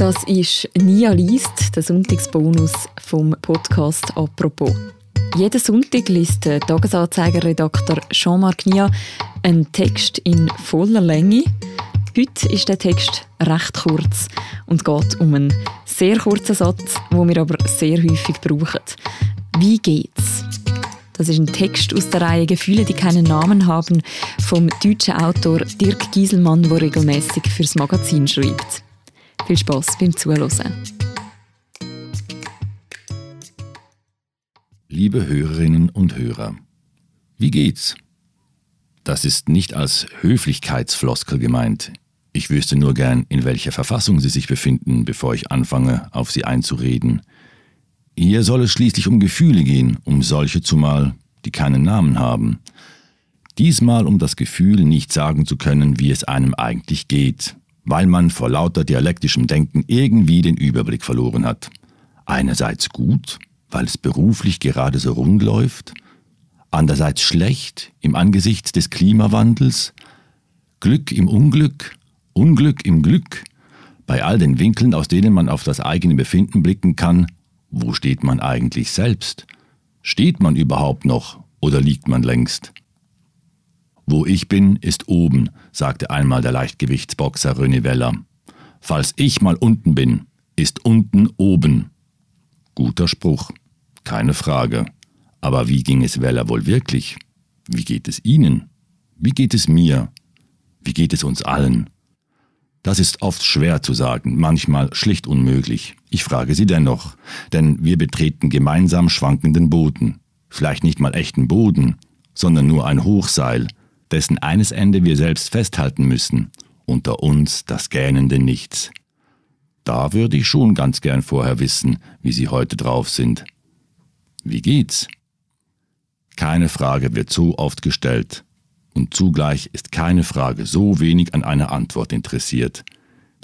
Das ist Nia liest, der Sonntagsbonus vom Podcast «Apropos». Jeden Sonntag liest der Tagesanzeiger-Redakteur Jean-Marc Nia einen Text in voller Länge. Heute ist der Text recht kurz und geht um einen sehr kurzen Satz, den wir aber sehr häufig brauchen. Wie geht's? Das ist ein Text aus der Reihe Gefühle, die keinen Namen haben, vom deutschen Autor Dirk Gieselmann, der regelmäßig fürs Magazin schreibt. Viel Spaß beim Zuhören. Liebe Hörerinnen und Hörer, wie geht's? Das ist nicht als Höflichkeitsfloskel gemeint. Ich wüsste nur gern, in welcher Verfassung Sie sich befinden, bevor ich anfange, auf Sie einzureden. Hier soll es schließlich um Gefühle gehen, um solche zumal, die keinen Namen haben. Diesmal um das Gefühl, nicht sagen zu können, wie es einem eigentlich geht, weil man vor lauter dialektischem Denken irgendwie den Überblick verloren hat. Einerseits gut, weil es beruflich gerade so rund läuft, andererseits schlecht im Angesicht des Klimawandels, Glück im Unglück, Unglück im Glück, bei all den Winkeln, aus denen man auf das eigene Befinden blicken kann, wo steht man eigentlich selbst? Steht man überhaupt noch oder liegt man längst? Wo ich bin, ist oben, sagte einmal der Leichtgewichtsboxer René Weller. Falls ich mal unten bin, ist unten oben. Guter Spruch, keine Frage. Aber wie ging es Weller wohl wirklich? Wie geht es Ihnen? Wie geht es mir? Wie geht es uns allen? Das ist oft schwer zu sagen, manchmal schlicht unmöglich. Ich frage Sie dennoch, denn wir betreten gemeinsam schwankenden Boden. Vielleicht nicht mal echten Boden, sondern nur ein Hochseil, dessen eines Ende wir selbst festhalten müssen. Unter uns das gähnende Nichts. Da würde ich schon ganz gern vorher wissen, wie Sie heute drauf sind. Wie geht's? Keine Frage wird so oft gestellt, und zugleich ist keine Frage so wenig an einer Antwort interessiert.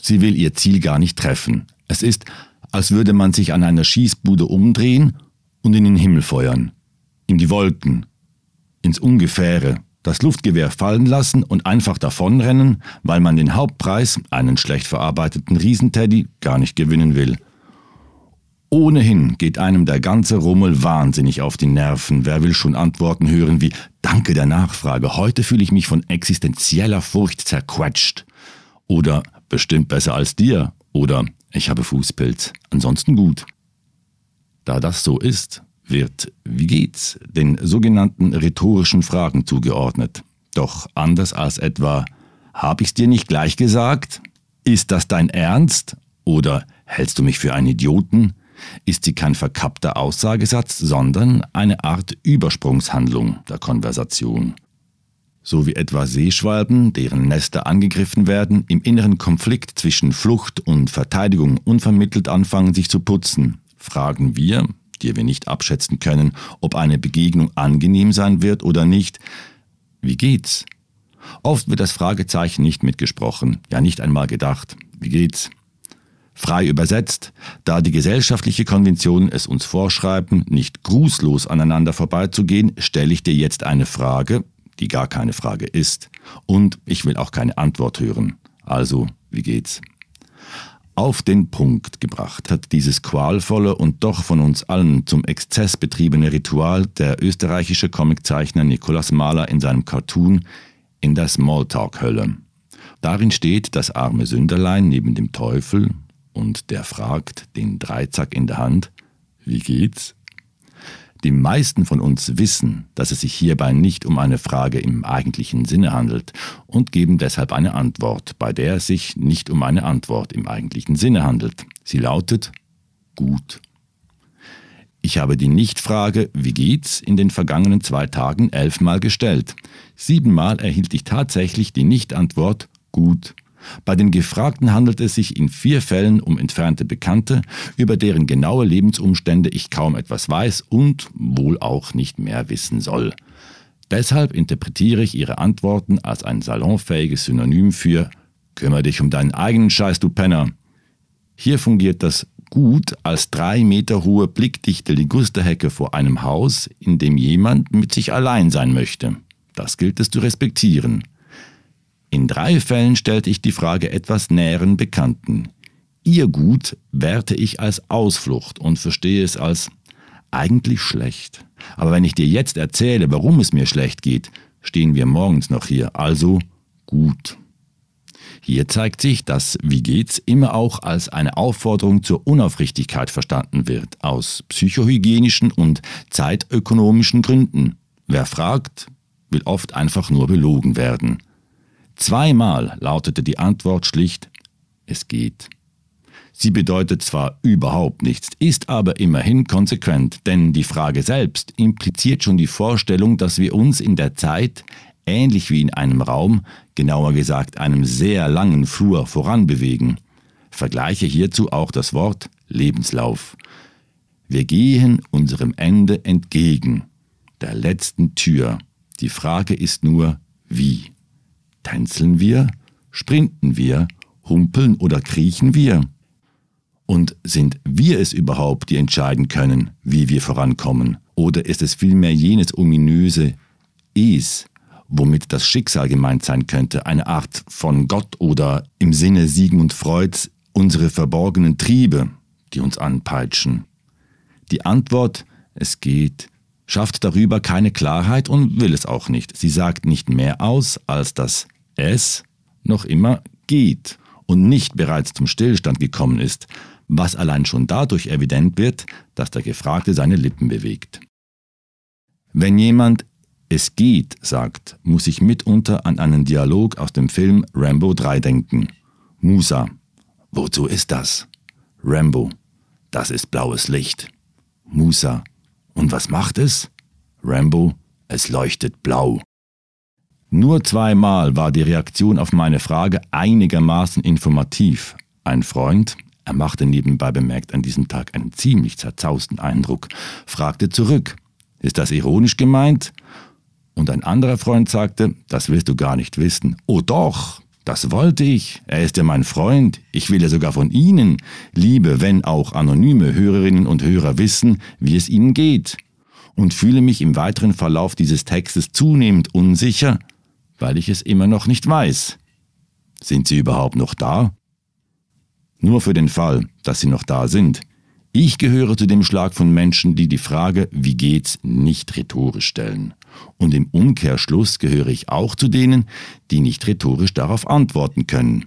Sie will ihr Ziel gar nicht treffen. Es ist, als würde man sich an einer Schießbude umdrehen und in den Himmel feuern, in die Wolken, ins Ungefähre, das Luftgewehr fallen lassen und einfach davonrennen, weil man den Hauptpreis, einen schlecht verarbeiteten Riesenteddy, gar nicht gewinnen will. Ohnehin geht einem der ganze Rummel wahnsinnig auf die Nerven. Wer will schon Antworten hören wie Danke der Nachfrage, heute fühle ich mich von existenzieller Furcht zerquetscht. Oder bestimmt besser als dir. Oder ich habe Fußpilz, ansonsten gut. Da das so ist, wird Wie geht's den sogenannten rhetorischen Fragen zugeordnet. Doch anders als etwa Hab ich's dir nicht gleich gesagt? Ist das dein Ernst? Oder hältst du mich für einen Idioten? ist sie kein verkappter Aussagesatz, sondern eine Art Übersprungshandlung der Konversation. So wie etwa Seeschwalben, deren Nester angegriffen werden, im inneren Konflikt zwischen Flucht und Verteidigung unvermittelt anfangen sich zu putzen, fragen wir, die wir nicht abschätzen können, ob eine Begegnung angenehm sein wird oder nicht, wie geht's? Oft wird das Fragezeichen nicht mitgesprochen, ja nicht einmal gedacht. Wie geht's? Frei übersetzt, da die gesellschaftliche Konvention es uns vorschreiben, nicht grußlos aneinander vorbeizugehen, stelle ich dir jetzt eine Frage, die gar keine Frage ist. Und ich will auch keine Antwort hören. Also, wie geht's? Auf den Punkt gebracht hat dieses qualvolle und doch von uns allen zum Exzess betriebene Ritual der österreichische Comiczeichner Nikolaus Mahler in seinem Cartoon in der Smalltalk-Hölle. Darin steht das arme Sünderlein neben dem Teufel, und der fragt, den Dreizack in der Hand, wie geht's? Die meisten von uns wissen, dass es sich hierbei nicht um eine Frage im eigentlichen Sinne handelt und geben deshalb eine Antwort, bei der es sich nicht um eine Antwort im eigentlichen Sinne handelt. Sie lautet gut. Ich habe die Nichtfrage, wie geht's, in den vergangenen zwei Tagen elfmal gestellt. Siebenmal erhielt ich tatsächlich die Nichtantwort gut. Bei den Gefragten handelt es sich in vier Fällen um entfernte Bekannte, über deren genaue Lebensumstände ich kaum etwas weiß und wohl auch nicht mehr wissen soll. Deshalb interpretiere ich Ihre Antworten als ein salonfähiges Synonym für Kümmer dich um deinen eigenen Scheiß, du Penner. Hier fungiert das gut als drei Meter hohe blickdichte Ligusterhecke vor einem Haus, in dem jemand mit sich allein sein möchte. Das gilt es zu respektieren. In drei Fällen stellte ich die Frage etwas näheren Bekannten. Ihr Gut werte ich als Ausflucht und verstehe es als eigentlich schlecht. Aber wenn ich dir jetzt erzähle, warum es mir schlecht geht, stehen wir morgens noch hier, also gut. Hier zeigt sich, dass Wie geht's immer auch als eine Aufforderung zur Unaufrichtigkeit verstanden wird, aus psychohygienischen und zeitökonomischen Gründen. Wer fragt, will oft einfach nur belogen werden. Zweimal lautete die Antwort schlicht, es geht. Sie bedeutet zwar überhaupt nichts, ist aber immerhin konsequent, denn die Frage selbst impliziert schon die Vorstellung, dass wir uns in der Zeit, ähnlich wie in einem Raum, genauer gesagt einem sehr langen Flur voranbewegen. Vergleiche hierzu auch das Wort Lebenslauf. Wir gehen unserem Ende entgegen, der letzten Tür. Die Frage ist nur, wie? Tänzeln wir? Sprinten wir? Humpeln oder kriechen wir? Und sind wir es überhaupt, die entscheiden können, wie wir vorankommen? Oder ist es vielmehr jenes ominöse Es, womit das Schicksal gemeint sein könnte, eine Art von Gott oder im Sinne Sigmund Freuds unsere verborgenen Triebe, die uns anpeitschen? Die Antwort, es geht, schafft darüber keine Klarheit und will es auch nicht. Sie sagt nicht mehr aus, als dass es noch immer geht und nicht bereits zum Stillstand gekommen ist, was allein schon dadurch evident wird, dass der Gefragte seine Lippen bewegt. Wenn jemand es geht sagt, muss ich mitunter an einen Dialog aus dem Film Rambo 3 denken. Musa, wozu ist das? Rambo, das ist blaues Licht. Musa, und was macht es? Rambo, es leuchtet blau. Nur zweimal war die Reaktion auf meine Frage einigermaßen informativ. Ein Freund, er machte nebenbei bemerkt an diesem Tag einen ziemlich zerzausten Eindruck, fragte zurück, ist das ironisch gemeint? Und ein anderer Freund sagte, das willst du gar nicht wissen. Oh doch, das wollte ich. Er ist ja mein Freund. Ich will ja sogar von Ihnen, liebe, wenn auch anonyme Hörerinnen und Hörer wissen, wie es Ihnen geht. Und fühle mich im weiteren Verlauf dieses Textes zunehmend unsicher, weil ich es immer noch nicht weiß. Sind Sie überhaupt noch da? Nur für den Fall, dass Sie noch da sind. Ich gehöre zu dem Schlag von Menschen, die die Frage, wie geht's, nicht rhetorisch stellen. Und im Umkehrschluss gehöre ich auch zu denen, die nicht rhetorisch darauf antworten können.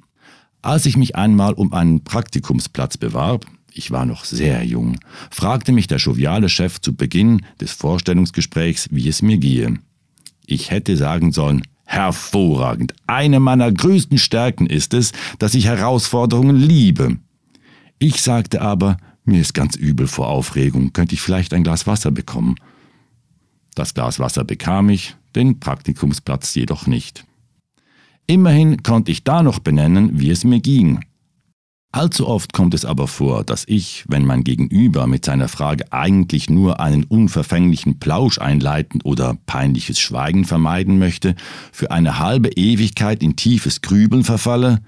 Als ich mich einmal um einen Praktikumsplatz bewarb, ich war noch sehr jung, fragte mich der joviale Chef zu Beginn des Vorstellungsgesprächs, wie es mir gehe. Ich hätte sagen sollen, hervorragend. Eine meiner größten Stärken ist es, dass ich Herausforderungen liebe. Ich sagte aber, mir ist ganz übel vor Aufregung, könnte ich vielleicht ein Glas Wasser bekommen. Das Glas Wasser bekam ich, den Praktikumsplatz jedoch nicht. Immerhin konnte ich da noch benennen, wie es mir ging. Allzu oft kommt es aber vor, dass ich, wenn mein Gegenüber mit seiner Frage eigentlich nur einen unverfänglichen Plausch einleiten oder peinliches Schweigen vermeiden möchte, für eine halbe Ewigkeit in tiefes Grübeln verfalle,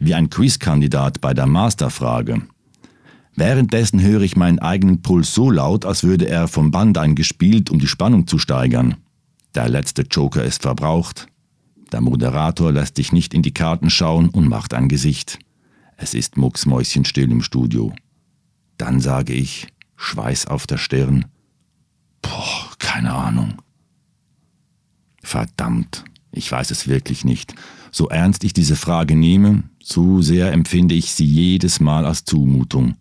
wie ein Quizkandidat bei der Masterfrage. Währenddessen höre ich meinen eigenen Puls so laut, als würde er vom Band eingespielt, um die Spannung zu steigern. Der letzte Joker ist verbraucht. Der Moderator lässt sich nicht in die Karten schauen und macht ein Gesicht. Es ist mucksmäuschenstill im Studio. Dann sage ich, Schweiß auf der Stirn. Boah, keine Ahnung. Verdammt, ich weiß es wirklich nicht. So ernst ich diese Frage nehme, so sehr empfinde ich sie jedes Mal als Zumutung.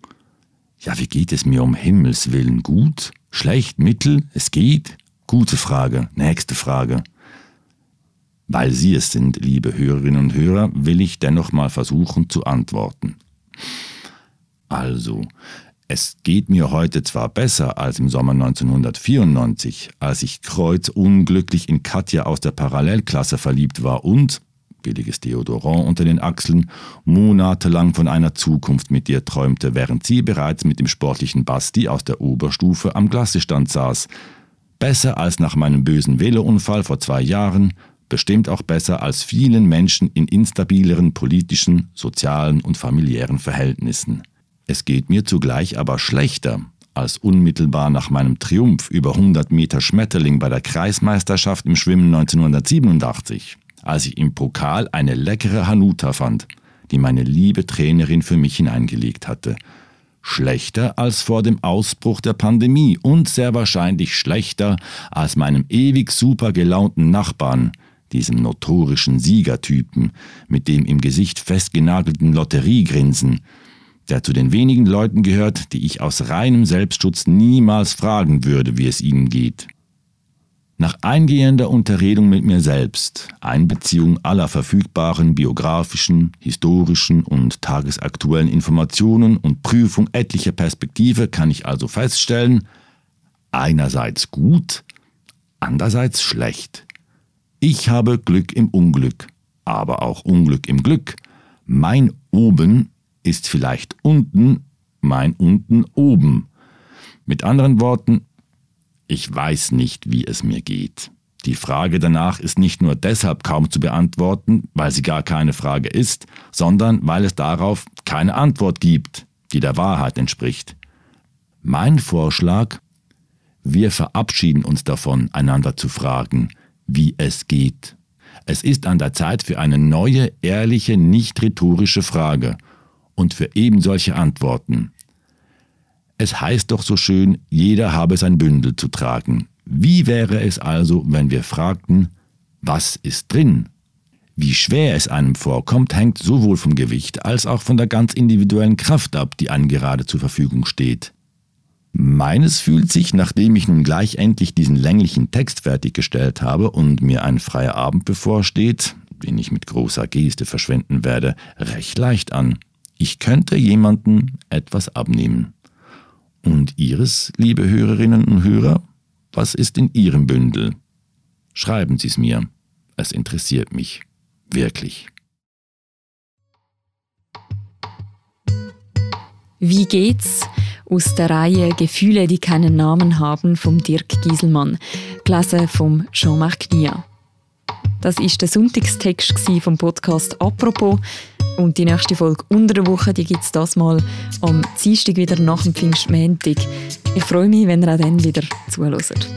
Ja, wie geht es mir um Himmels willen? Gut? Schlecht? Mittel? Es geht? Gute Frage. Nächste Frage. Weil Sie es sind, liebe Hörerinnen und Hörer, will ich dennoch mal versuchen zu antworten. Also, es geht mir heute zwar besser als im Sommer 1994, als ich kreuzunglücklich in Katja aus der Parallelklasse verliebt war und, billiges Deodorant unter den Achseln, monatelang von einer Zukunft mit ihr träumte, während sie bereits mit dem sportlichen Basti aus der Oberstufe am Klassestand saß. Besser als nach meinem bösen Velounfall vor zwei Jahren, bestimmt auch besser als vielen Menschen in instabileren politischen, sozialen und familiären Verhältnissen. Es geht mir zugleich aber schlechter als unmittelbar nach meinem Triumph über 100 Meter Schmetterling bei der Kreismeisterschaft im Schwimmen 1987, als ich im Pokal eine leckere Hanuta fand. die meine liebe Trainerin für mich hineingelegt hatte. Schlechter als vor dem Ausbruch der Pandemie und sehr wahrscheinlich schlechter als meinem ewig super gelaunten Nachbarn, diesem notorischen Siegertypen mit dem im Gesicht festgenagelten Lotteriegrinsen, der zu den wenigen Leuten gehört, die ich aus reinem Selbstschutz niemals fragen würde, wie es ihnen geht. Nach eingehender Unterredung mit mir selbst, Einbeziehung aller verfügbaren biografischen, historischen und tagesaktuellen Informationen und Prüfung etlicher Perspektive kann ich also feststellen, einerseits gut, andererseits schlecht. Ich habe Glück im Unglück, aber auch Unglück im Glück. Mein oben ist vielleicht unten, mein unten oben. Mit anderen Worten, ich weiß nicht, wie es mir geht. Die Frage danach ist nicht nur deshalb kaum zu beantworten, weil sie gar keine Frage ist, sondern weil es darauf keine Antwort gibt, die der Wahrheit entspricht. Mein Vorschlag, wir verabschieden uns davon, einander zu fragen, wie es geht. Es ist an der Zeit für eine neue, ehrliche, nicht rhetorische Frage und für eben solche Antworten. Es heißt doch so schön, jeder habe sein Bündel zu tragen. Wie wäre es also, wenn wir fragten, was ist drin? Wie schwer es einem vorkommt, hängt sowohl vom Gewicht als auch von der ganz individuellen Kraft ab, die einem gerade zur Verfügung steht. Meines fühlt sich, nachdem ich nun gleich endlich diesen länglichen Text fertiggestellt habe und mir ein freier Abend bevorsteht, den ich mit großer Geste verschwenden werde, recht leicht an. Ich könnte jemanden etwas abnehmen. Und Ihres, liebe Hörerinnen und Hörer, was ist in Ihrem Bündel? Schreiben Sie es mir. Es interessiert mich. Wirklich. Wie geht's? Aus der Reihe Gefühle, die keinen Namen haben, vom Dirk Gieselmann, gelesen vom Jean-Marc Nia. Das ist der Sonntagstext vom Podcast «Apropos». Und die nächste Folge unter der Woche, gibt es das mal am Dienstag wieder nach dem Pfingstmontag. Ich freue mich, wenn ihr auch dann wieder zuhört.